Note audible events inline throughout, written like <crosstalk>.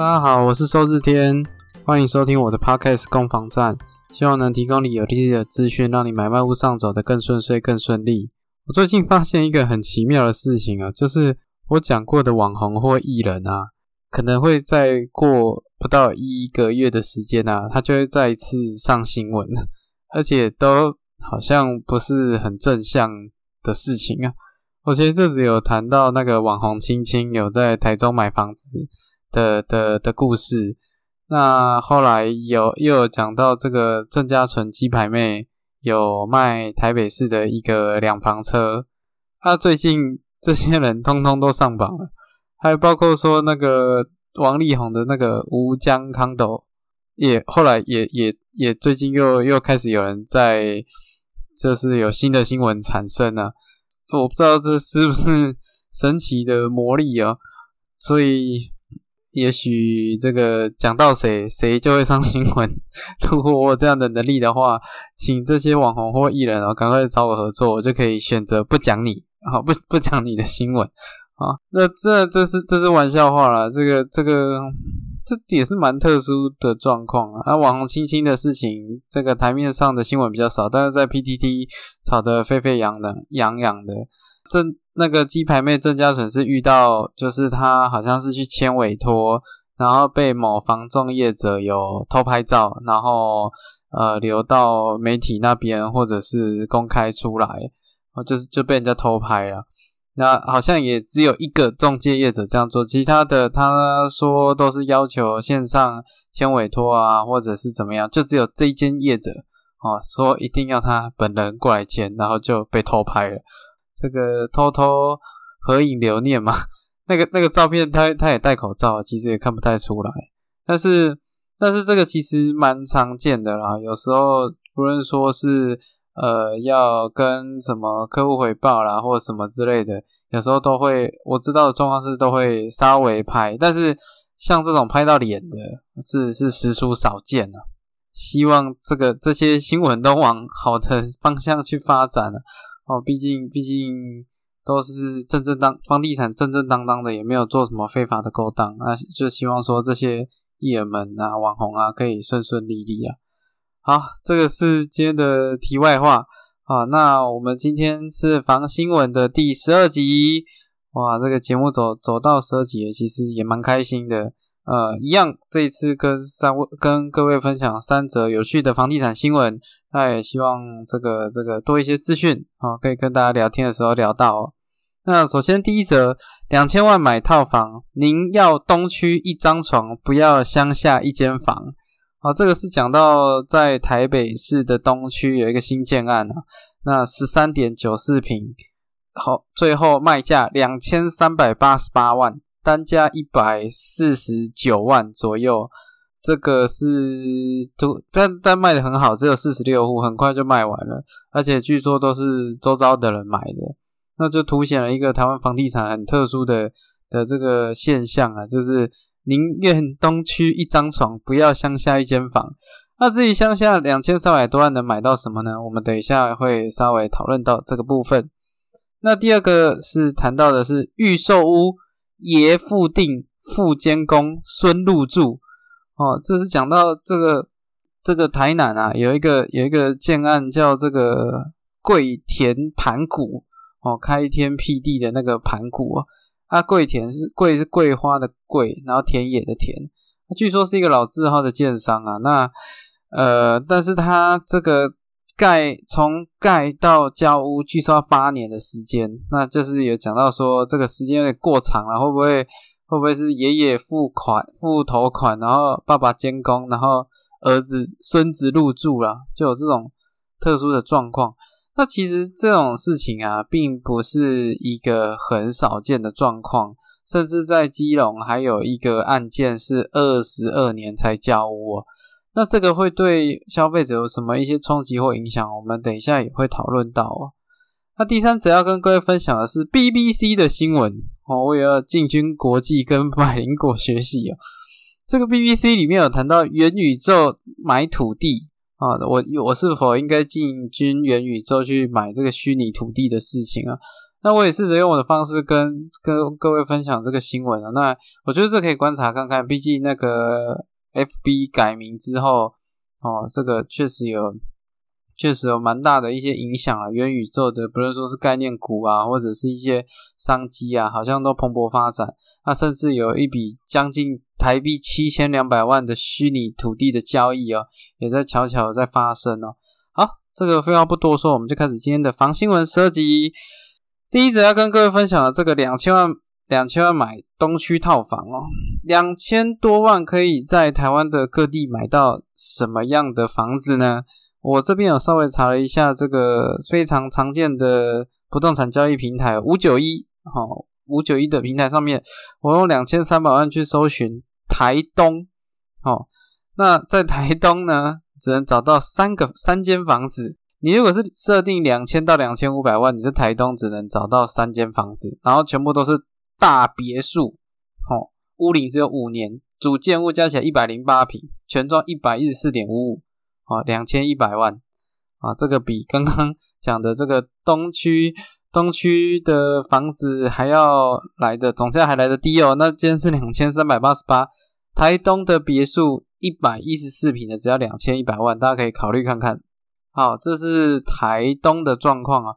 大家好，我是周志天，欢迎收听我的 Podcast 攻防战，希望能提供你有利的资讯，让你买卖屋上走得更顺遂、更顺利。我最近发现一个很奇妙的事情啊，就是我讲过的网红或艺人啊，可能会再过不到一个月的时间啊，他就会再一次上新闻，而且都好像不是很正向的事情啊。我前阵子有谈到那个网红青青有在台中买房子的的的故事，那后来有又有讲到这个郑家纯鸡排妹有卖台北市的一个两房车，那最近这些人通通都上榜了，还包括说那个王力宏的那个吴江康斗，也后来也也也最近又又开始有人在，就是有新的新闻产生了。我不知道这是不是神奇的魔力啊，所以也许这个讲到谁，谁就会上新闻。<laughs> 如果我有这样的能力的话，请这些网红或艺人啊，赶快找我合作，我就可以选择不讲你啊，<laughs> 不不讲你的新闻啊。那这这是这是玩笑话啦，这个这个。这也是蛮特殊的状况啊！网红亲亲的事情，这个台面上的新闻比较少，但是在 PTT 炒得沸沸扬扬、扬扬的。这那个鸡排妹郑嘉纯是遇到，就是她好像是去签委托，然后被某房仲业者有偷拍照，然后呃流到媒体那边，或者是公开出来，就是就被人家偷拍了。那好像也只有一个中介业者这样做，其他的他说都是要求线上签委托啊，或者是怎么样，就只有这一间业者哦，说一定要他本人过来签，然后就被偷拍了。这个偷偷合影留念嘛，那个那个照片他他也戴口罩，其实也看不太出来。但是但是这个其实蛮常见的啦，有时候不论说是。呃，要跟什么客户回报啦，或什么之类的，有时候都会，我知道的状况是都会稍微拍，但是像这种拍到脸的，是是实属少见啊。希望这个这些新闻都往好的方向去发展了哦，毕竟毕竟都是正正当房地产正正当当的，也没有做什么非法的勾当啊，就希望说这些艺人们啊、网红啊，可以顺顺利利啊。好，这个是今天的题外话啊。那我们今天是防新闻的第十二集，哇，这个节目走走到十二集，其实也蛮开心的。呃，一样，这一次跟三位跟各位分享三则有趣的房地产新闻，那也希望这个这个多一些资讯啊，可以跟大家聊天的时候聊到。那首先第一则，两千万买套房，您要东区一张床，不要乡下一间房。啊，这个是讲到在台北市的东区有一个新建案啊，那十三点九四平，好，最后卖价两千三百八十八万，单价一百四十九万左右。这个是都但但卖的很好，只有四十六户，很快就卖完了，而且据说都是周遭的人买的，那就凸显了一个台湾房地产很特殊的的这个现象啊，就是。宁愿东区一张床，不要乡下一间房。那至于乡下两千三百多万能买到什么呢？我们等一下会稍微讨论到这个部分。那第二个是谈到的是预售屋爷复定副监工孙入住哦，这是讲到这个这个台南啊，有一个有一个建案叫这个桂田盘古哦，开天辟地的那个盘古啊。啊，桂田是桂是桂花的桂，然后田野的田，据说是一个老字号的建商啊。那呃，但是他这个盖从盖到交屋，据说要八年的时间，那就是有讲到说这个时间有点过长了，会不会会不会是爷爷付款付头款，然后爸爸监工，然后儿子孙子入住了，就有这种特殊的状况。那其实这种事情啊，并不是一个很少见的状况，甚至在基隆还有一个案件是二十二年才交屋。那这个会对消费者有什么一些冲击或影响？我们等一下也会讨论到哦。那第三则要跟各位分享的是 BBC 的新闻哦，我也要进军国际跟百灵果学习哦。这个 BBC 里面有谈到元宇宙买土地。啊，我我是否应该进军元宇宙去买这个虚拟土地的事情啊？那我也试着用我的方式跟跟各位分享这个新闻啊。那我觉得这可以观察看看，毕竟那个 FB 改名之后，哦，这个确实有。确实有蛮大的一些影响啊，元宇宙的不论说是概念股啊，或者是一些商机啊，好像都蓬勃发展。那甚至有一笔将近台币七千两百万的虚拟土地的交易哦，也在悄悄在发生哦。好，这个废话不多说，我们就开始今天的房新闻设计。第一则要跟各位分享的这个两千万两千万买东区套房哦，两千多万可以在台湾的各地买到什么样的房子呢？我这边有稍微查了一下这个非常常见的不动产交易平台五九一，好五九一的平台上面，我用两千三百万去搜寻台东，好，那在台东呢，只能找到三个三间房子。你如果是设定两千到两千五百万，你在台东只能找到三间房子，然后全部都是大别墅，好，屋龄只有五年，主建物加起来一百零八平，全幢一百一十四点五五。啊，两千一百万啊，这个比刚刚讲的这个东区东区的房子还要来的总价还来的低哦。那今天是两千三百八十八，台东的别墅一百一十四平的只要两千一百万，大家可以考虑看看。好，这是台东的状况啊。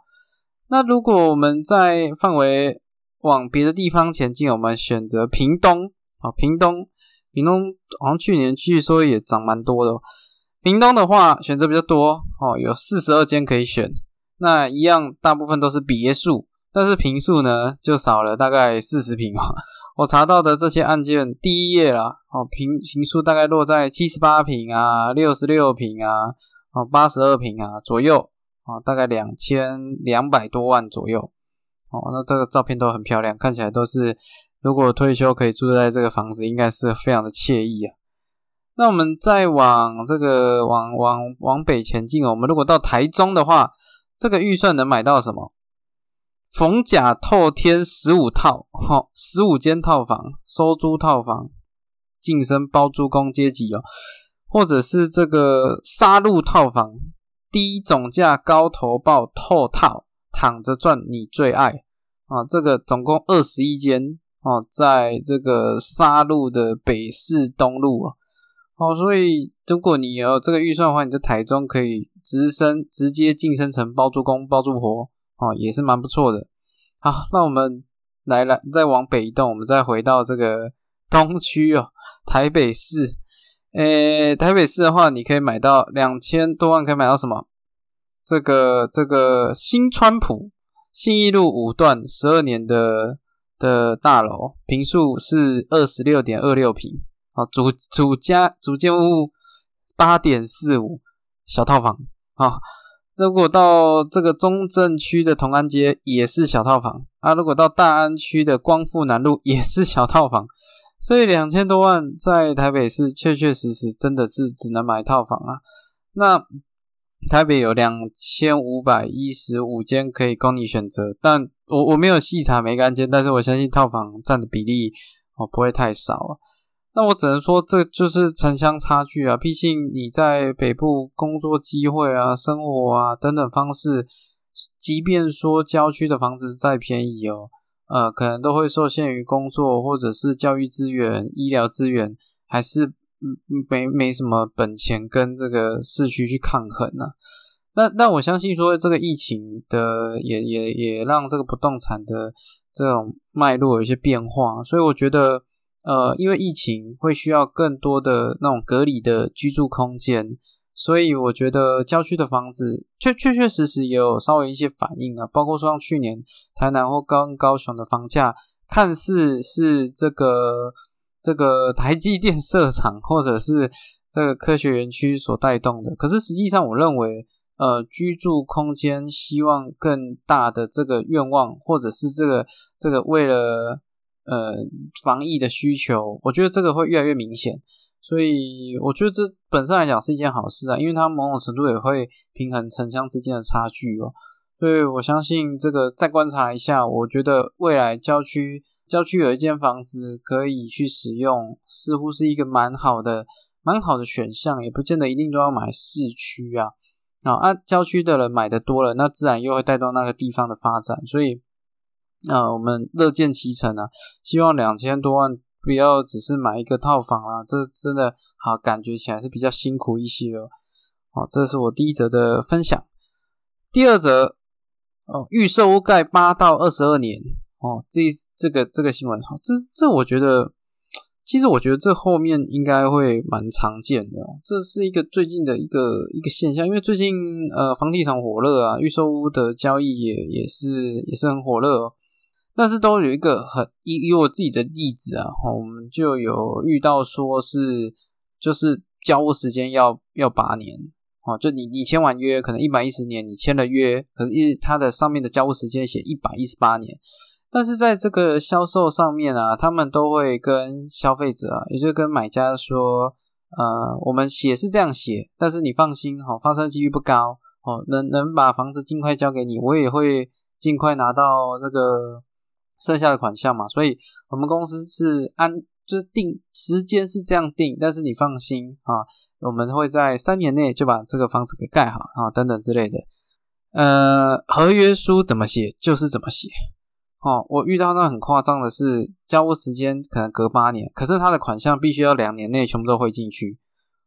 那如果我们在范围往别的地方前进，我们选择屏东啊，屏东屏东好像去年据说也涨蛮多的。屏东的话选择比较多哦，有四十二间可以选。那一样大部分都是别墅，但是平数呢就少了大概四十平哦。我查到的这些案件，第一页啦哦，平平数大概落在七十八平啊、六十六平啊、哦八十二平啊左右啊，大概两千两百多万左右哦。那这个照片都很漂亮，看起来都是如果退休可以住在这个房子，应该是非常的惬意啊。那我们再往这个往往往北前进哦。我们如果到台中的话，这个预算能买到什么？逢甲透天十五套，哈，十五间套房，收租套房，晋升包租公阶级哦，或者是这个杀戮套房，低总价高投报透套，躺着赚你最爱啊！这个总共二十一间哦，在这个杀戮的北市东路啊。哦，所以如果你有这个预算的话，你在台中可以直升直接晋升成包租公、包租婆，哦，也是蛮不错的。好，那我们来来再往北移动，我们再回到这个东区哦，台北市。诶，台北市的话，你可以买到两千多万，可以买到什么？这个这个新川普信义路五段十二年的的大楼，平数是二十六点二六平。啊，主主家主建物八点四五小套房啊，如果到这个中正区的同安街也是小套房啊，如果到大安区的光复南路也是小套房，所以两千多万在台北市确确实实真的是只能买套房啊。那台北有两千五百一十五间可以供你选择，但我我没有细查每个案件，但是我相信套房占的比例哦不会太少啊。那我只能说，这就是城乡差距啊。毕竟你在北部工作机会啊、生活啊等等方式，即便说郊区的房子再便宜哦，呃，可能都会受限于工作或者是教育资源、医疗资源，还是嗯没没什么本钱跟这个市区去抗衡呢。那那我相信说，这个疫情的也也也让这个不动产的这种脉络有一些变化，所以我觉得。呃，因为疫情会需要更多的那种隔离的居住空间，所以我觉得郊区的房子确确确实实也有稍微一些反应啊。包括说像去年台南或高高雄的房价，看似是这个这个台积电设厂或者是这个科学园区所带动的，可是实际上我认为，呃，居住空间希望更大的这个愿望，或者是这个这个为了。呃，防疫的需求，我觉得这个会越来越明显，所以我觉得这本身来讲是一件好事啊，因为它某种程度也会平衡城乡之间的差距哦。所以我相信这个再观察一下，我觉得未来郊区郊区有一间房子可以去使用，似乎是一个蛮好的蛮好的选项，也不见得一定都要买市区啊。啊，郊区的人买的多了，那自然又会带动那个地方的发展，所以。那我们乐见其成啊，希望两千多万不要只是买一个套房啊，这真的好感觉起来是比较辛苦一些哦。好，这是我第一则的分享。第二则哦，预售屋盖八到二十二年哦，这这个这个新闻，这这我觉得。其实我觉得这后面应该会蛮常见的，这是一个最近的一个一个现象，因为最近呃房地产火热啊，预售屋的交易也也是也是很火热哦，但是都有一个很以以我自己的例子啊，我们就有遇到说是就是交屋时间要要八年哦，就你你签完约可能一百一十年，你签了约，可是一它的上面的交屋时间写一百一十八年。但是在这个销售上面啊，他们都会跟消费者啊，也就跟买家说，呃，我们写是这样写，但是你放心哈，发生几率不高哦，能能把房子尽快交给你，我也会尽快拿到这个剩下的款项嘛。所以，我们公司是按就是定时间是这样定，但是你放心啊，我们会在三年内就把这个房子给盖好啊，等等之类的。呃，合约书怎么写就是怎么写。哦，我遇到那很夸张的是，交屋时间可能隔八年，可是他的款项必须要两年内全部都汇进去。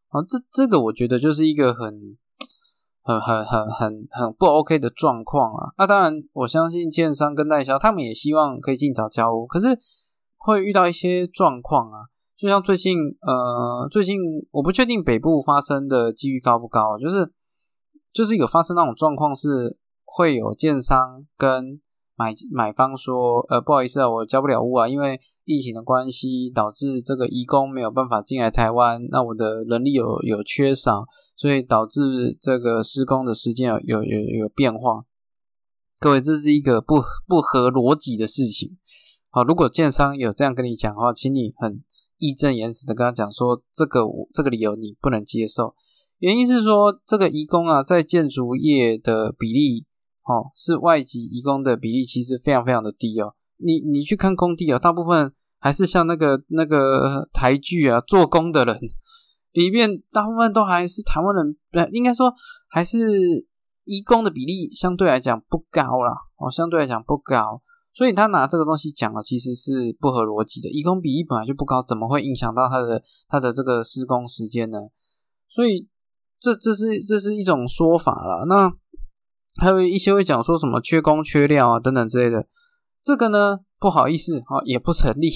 啊，这这个我觉得就是一个很、很、很、很、很、很不 OK 的状况啊。那当然，我相信建商跟代销他们也希望可以尽早交屋，可是会遇到一些状况啊。就像最近，呃，最近我不确定北部发生的几率高不高，就是就是有发生那种状况是会有建商跟买买方说，呃，不好意思啊，我交不了屋啊，因为疫情的关系，导致这个移工没有办法进来台湾，那我的人力有有缺少，所以导致这个施工的时间有有有有变化。各位，这是一个不不合逻辑的事情。好，如果建商有这样跟你讲的话，请你很义正言辞的跟他讲说，这个这个理由你不能接受，原因是说这个移工啊，在建筑业的比例。哦，是外籍移工的比例其实非常非常的低哦。你你去看工地啊，大部分还是像那个那个台剧啊，做工的人里面，大部分都还是台湾人，呃，应该说还是移工的比例相对来讲不高啦。哦，相对来讲不高，所以他拿这个东西讲啊，其实是不合逻辑的。移工比例本来就不高，怎么会影响到他的他的这个施工时间呢？所以这这是这是一种说法了。那。还有一些会讲说什么缺工缺料啊等等之类的，这个呢不好意思啊也不成立。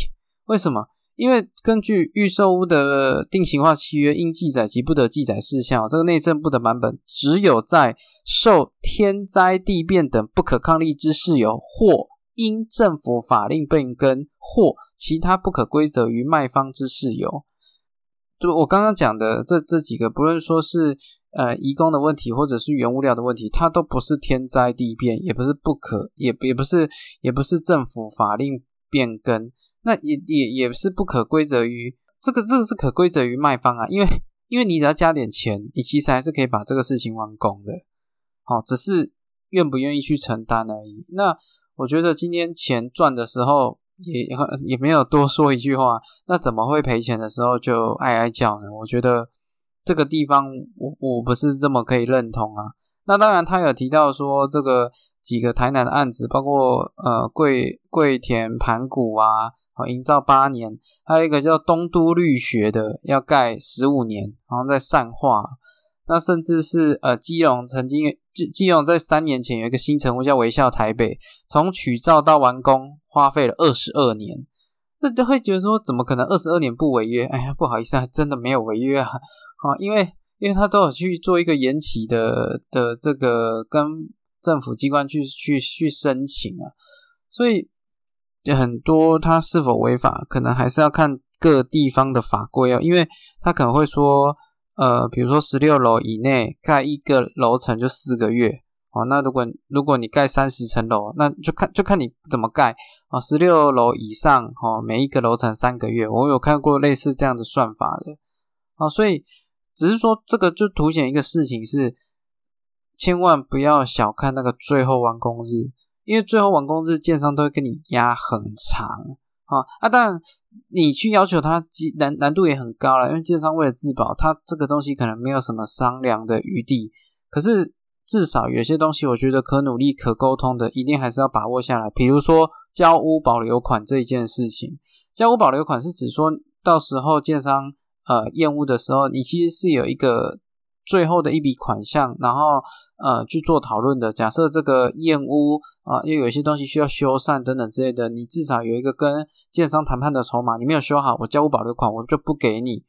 为什么？因为根据预售屋的定型化契约应记载及不得记载事项，这个内政部的版本只有在受天灾地变等不可抗力之事由，或因政府法令变更或其他不可归责于卖方之事由。就我刚刚讲的这这几个，不论说是。呃，移工的问题或者是原物料的问题，它都不是天灾地变，也不是不可，也也不是，也不是政府法令变更，那也也也是不可归责于这个，这个是可归责于卖方啊，因为因为你只要加点钱，你其实还是可以把这个事情完工的，好，只是愿不愿意去承担而已。那我觉得今天钱赚的时候也也没有多说一句话，那怎么会赔钱的时候就哀哀叫呢？我觉得。这个地方我我不是这么可以认同啊。那当然，他有提到说这个几个台南的案子，包括呃桂桂田盘古啊，营造八年，还有一个叫东都绿学的要盖十五年，好像在善化。那甚至是呃基隆曾经基基隆在三年前有一个新城屋叫微笑台北，从取照到完工花费了二十二年。那都会觉得说，怎么可能二十二年不违约？哎呀，不好意思啊，真的没有违约啊！啊，因为因为他都有去做一个延期的的这个跟政府机关去去去申请啊，所以很多他是否违法，可能还是要看各地方的法规啊，因为他可能会说，呃，比如说十六楼以内盖一个楼层就四个月。哦，那如果如果你盖三十层楼，那就看就看你怎么盖啊。十六楼以上，哦，每一个楼层三个月，我有看过类似这样的算法的啊。所以只是说这个就凸显一个事情是，千万不要小看那个最后完工日，因为最后完工日建商都会跟你压很长啊啊。当然你去要求他难难度也很高了，因为建商为了自保，他这个东西可能没有什么商量的余地，可是。至少有些东西，我觉得可努力、可沟通的，一定还是要把握下来。比如说交屋保留款这一件事情。交屋保留款是指说到时候建商呃验屋的时候，你其实是有一个最后的一笔款项，然后呃去做讨论的。假设这个燕屋啊，又有些东西需要修缮等等之类的，你至少有一个跟建商谈判的筹码。你没有修好，我交屋保留款我就不给你。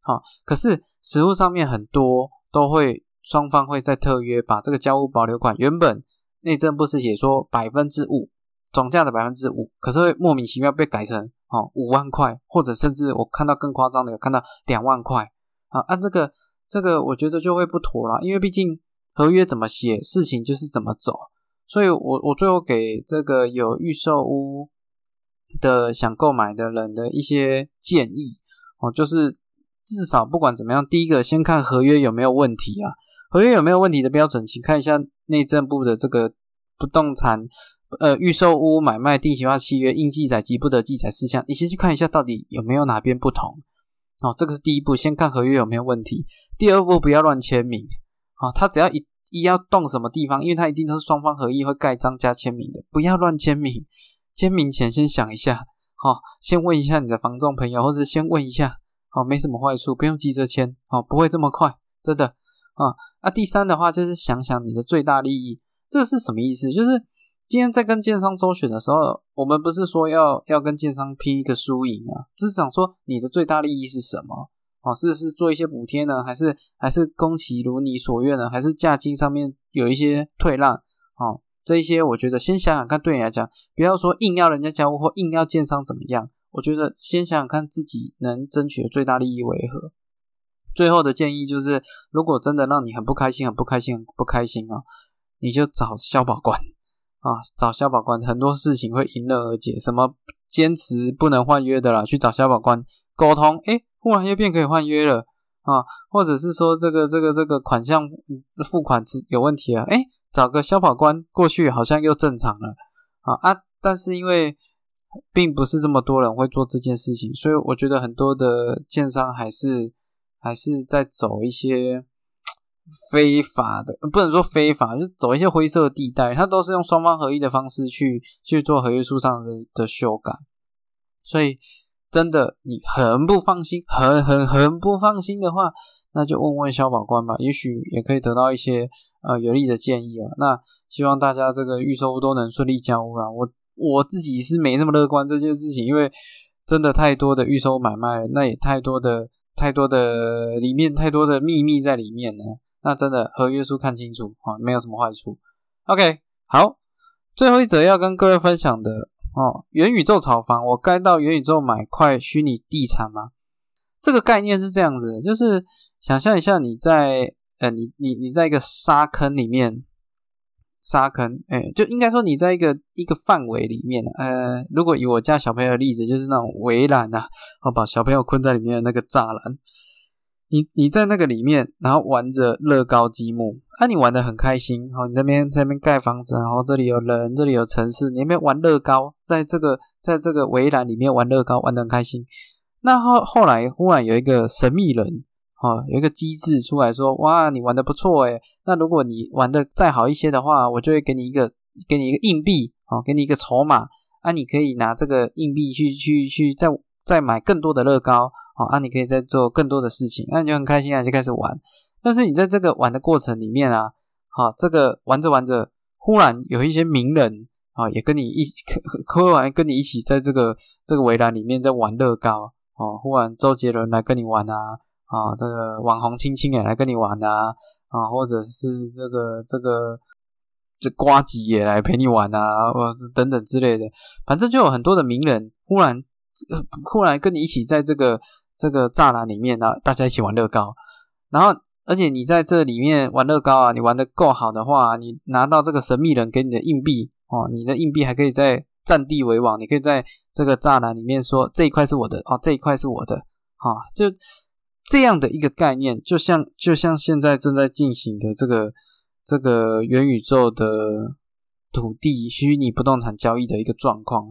好，可是实物上面很多都会。双方会在特约把这个交屋保留款原本内政部是写说百分之五总价的百分之五，可是会莫名其妙被改成哦五万块，或者甚至我看到更夸张的有看到两万块啊，按这个这个我觉得就会不妥了，因为毕竟合约怎么写，事情就是怎么走，所以我我最后给这个有预售屋的想购买的人的一些建议哦，就是至少不管怎么样，第一个先看合约有没有问题啊。合约有没有问题的标准，请看一下内政部的这个不动产呃预售屋买卖定型化契约应记载及不得记载事项，你先去看一下到底有没有哪边不同哦。这个是第一步，先看合约有没有问题。第二步不要乱签名啊，他只要一一要动什么地方，因为他一定都是双方合意会盖章加签名的，不要乱签名。签名前先想一下，好，先问一下你的房仲朋友，或者先问一下，好，没什么坏处，不用急着签，好，不会这么快，真的啊。那第三的话就是想想你的最大利益，这是什么意思？就是今天在跟建商周旋的时候，我们不是说要要跟建商拼一个输赢啊，只是想说你的最大利益是什么？哦，是是做一些补贴呢，还是还是工期如你所愿呢？还是价金上面有一些退让？哦，这一些我觉得先想想看，对你来讲，不要说硬要人家交屋或硬要建商怎么样，我觉得先想想看自己能争取的最大利益为何。最后的建议就是，如果真的让你很不开心、很不开心、很不开心啊，你就找消保官啊，找消保官，很多事情会迎刃而解。什么坚持不能换约的啦，去找消保官沟通，诶，忽然又变可以换约了啊，或者是说这个这个这个款项付款是有问题啊，诶，找个消保官过去好像又正常了啊啊，但是因为并不是这么多人会做这件事情，所以我觉得很多的建商还是。还是在走一些非法的，不能说非法，就走一些灰色地带。他都是用双方合一的方式去去做合约书上的的修改，所以真的你很不放心，很很很不放心的话，那就问问消保官吧，也许也可以得到一些呃有利的建议啊。那希望大家这个预售都能顺利交屋啊。我我自己是没那么乐观这件事情，因为真的太多的预售买卖，那也太多的。太多的里面太多的秘密在里面呢，那真的合约书看清楚啊，没有什么坏处。OK，好，最后一则要跟各位分享的哦，元宇宙炒房，我该到元宇宙买块虚拟地产吗？这个概念是这样子的，就是想象一下你在呃，你你你在一个沙坑里面。沙坑，哎，就应该说你在一个一个范围里面呃，如果以我家小朋友的例子，就是那种围栏呐，我把小朋友困在里面的那个栅栏，你你在那个里面，然后玩着乐高积木，啊，你玩的很开心，哦，你那边在那边盖房子，然后这里有人，这里有城市，你那边玩乐高，在这个在这个围栏里面玩乐高，玩的很开心。那后后来忽然有一个神秘人。哦，有一个机制出来说，哇，你玩的不错诶，那如果你玩的再好一些的话，我就会给你一个，给你一个硬币，哦，给你一个筹码，啊，你可以拿这个硬币去去去再再买更多的乐高，哦，啊，你可以再做更多的事情，那你就很开心啊，就开始玩。但是你在这个玩的过程里面啊，好，这个玩着玩着，忽然有一些名人啊，也跟你一起，<laughs> 忽然跟你一起在这个这个围栏里面在玩乐高，哦，忽然周杰伦来跟你玩啊。啊，这个网红青青也来跟你玩啊，啊，或者是这个这个这瓜吉也来陪你玩啊，或者等等之类的，反正就有很多的名人忽然忽然跟你一起在这个这个栅栏里面呢，大家一起玩乐高，然后而且你在这里面玩乐高啊，你玩的够好的话，你拿到这个神秘人给你的硬币哦，你的硬币还可以在占地为王，你可以在这个栅栏里面说这一块是我的哦，这一块是我的啊，就。这样的一个概念，就像就像现在正在进行的这个这个元宇宙的土地虚拟不动产交易的一个状况。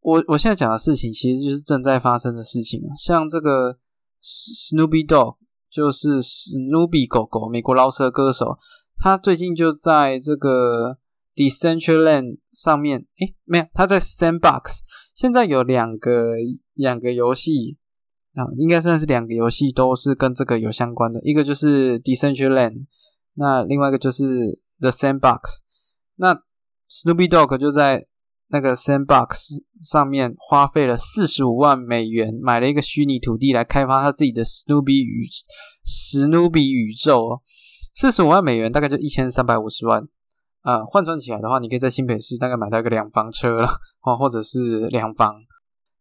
我我现在讲的事情，其实就是正在发生的事情啊。像这个 Snoopy Dog，就是史努比狗狗，美国饶舌歌手，他最近就在这个 Decentraland 上面，诶，没有，他在 Sandbox。现在有两个两个游戏啊，应该算是两个游戏都是跟这个有相关的，一个就是 Decentraland，那另外一个就是 The Sandbox。那 Snoopy Dog 就在那个 Sandbox 上面花费了四十五万美元买了一个虚拟土地来开发他自己的 Snoopy 宇史努比宇宙哦，四十五万美元大概就一千三百五十万。啊，换算起来的话，你可以在新北市大概买到一个两房车了，哦，或者是两房。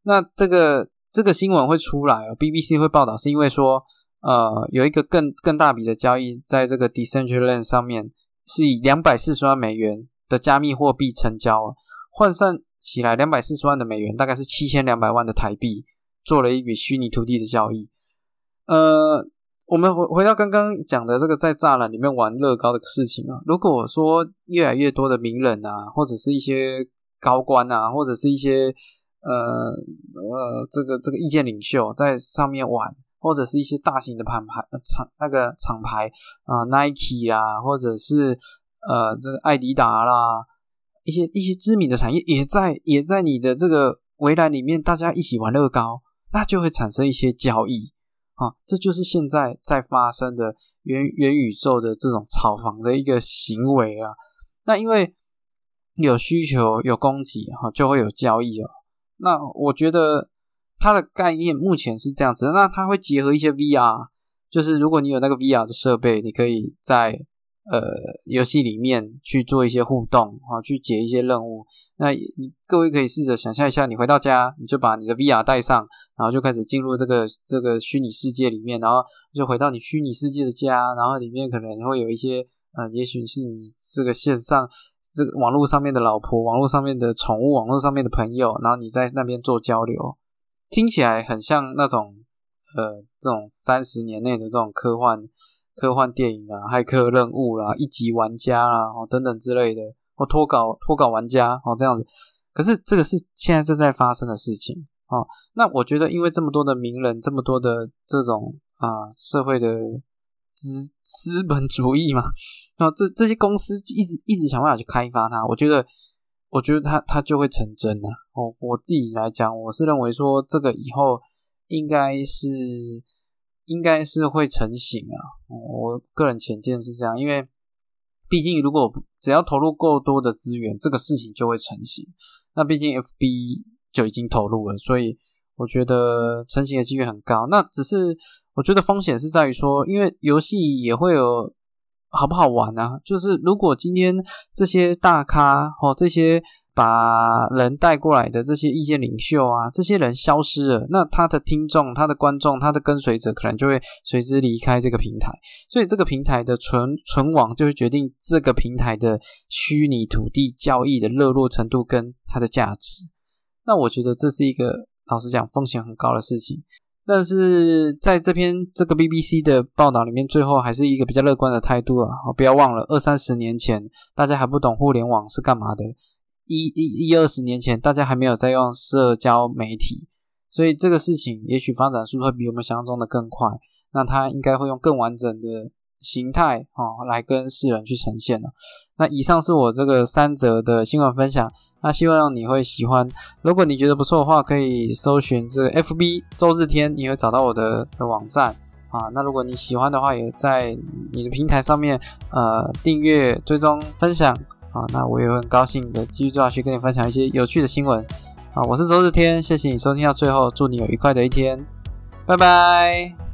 那这个这个新闻会出来哦，BBC 会报道，是因为说，呃，有一个更更大笔的交易在这个 Decentraland 上面，是以两百四十万美元的加密货币成交，换算起来两百四十万的美元大概是七千两百万的台币，做了一笔虚拟土地的交易，呃。我们回回到刚刚讲的这个在栅栏里面玩乐高的事情啊，如果说越来越多的名人啊，或者是一些高官啊，或者是一些呃呃这个这个意见领袖在上面玩，或者是一些大型的品牌厂那个厂牌啊，Nike 啊，或者是呃这个艾迪达啦，一些一些知名的产业也在也在你的这个围栏里面，大家一起玩乐高，那就会产生一些交易。啊，这就是现在在发生的元元宇宙的这种炒房的一个行为啊。那因为有需求有供给哈，就会有交易哦。那我觉得它的概念目前是这样子，那它会结合一些 VR，就是如果你有那个 VR 的设备，你可以在。呃，游戏里面去做一些互动啊，去解一些任务。那你各位可以试着想象一下，你回到家，你就把你的 VR 带上，然后就开始进入这个这个虚拟世界里面，然后就回到你虚拟世界的家，然后里面可能会有一些呃，也许是你这个线上这个网络上面的老婆、网络上面的宠物、网络上面的朋友，然后你在那边做交流，听起来很像那种呃，这种三十年内的这种科幻。科幻电影啊，骇客任务啦，一级玩家啦，哦等等之类的，或脱稿脱稿玩家哦这样子。可是这个是现在正在发生的事情哦。那我觉得，因为这么多的名人，这么多的这种啊社会的资资本主义嘛，啊 <laughs> 这这些公司一直一直想办法去开发它。我觉得，我觉得它它就会成真啊。哦，我自己来讲，我是认为说这个以后应该是。应该是会成型啊，我个人浅见是这样，因为毕竟如果只要投入够多的资源，这个事情就会成型。那毕竟 FB 就已经投入了，所以我觉得成型的几率很高。那只是我觉得风险是在于说，因为游戏也会有好不好玩啊？就是如果今天这些大咖哦，这些。把人带过来的这些意见领袖啊，这些人消失了，那他的听众、他的观众、他的跟随者可能就会随之离开这个平台，所以这个平台的存存亡就会决定这个平台的虚拟土地交易的热络程度跟它的价值。那我觉得这是一个老实讲风险很高的事情，但是在这篇这个 BBC 的报道里面，最后还是一个比较乐观的态度啊！不要忘了，二三十年前大家还不懂互联网是干嘛的。一一一二十年前，大家还没有在用社交媒体，所以这个事情也许发展速度会比我们想象中的更快。那它应该会用更完整的形态哦来跟世人去呈现了。那以上是我这个三则的新闻分享，那希望你会喜欢。如果你觉得不错的话，可以搜寻这个 FB 周日天，你会找到我的的网站啊。那如果你喜欢的话，也在你的平台上面呃订阅、追踪、分享。啊，那我也会很高兴的继续做下去，跟你分享一些有趣的新闻。啊，我是周日天，谢谢你收听到最后，祝你有愉快的一天，拜拜。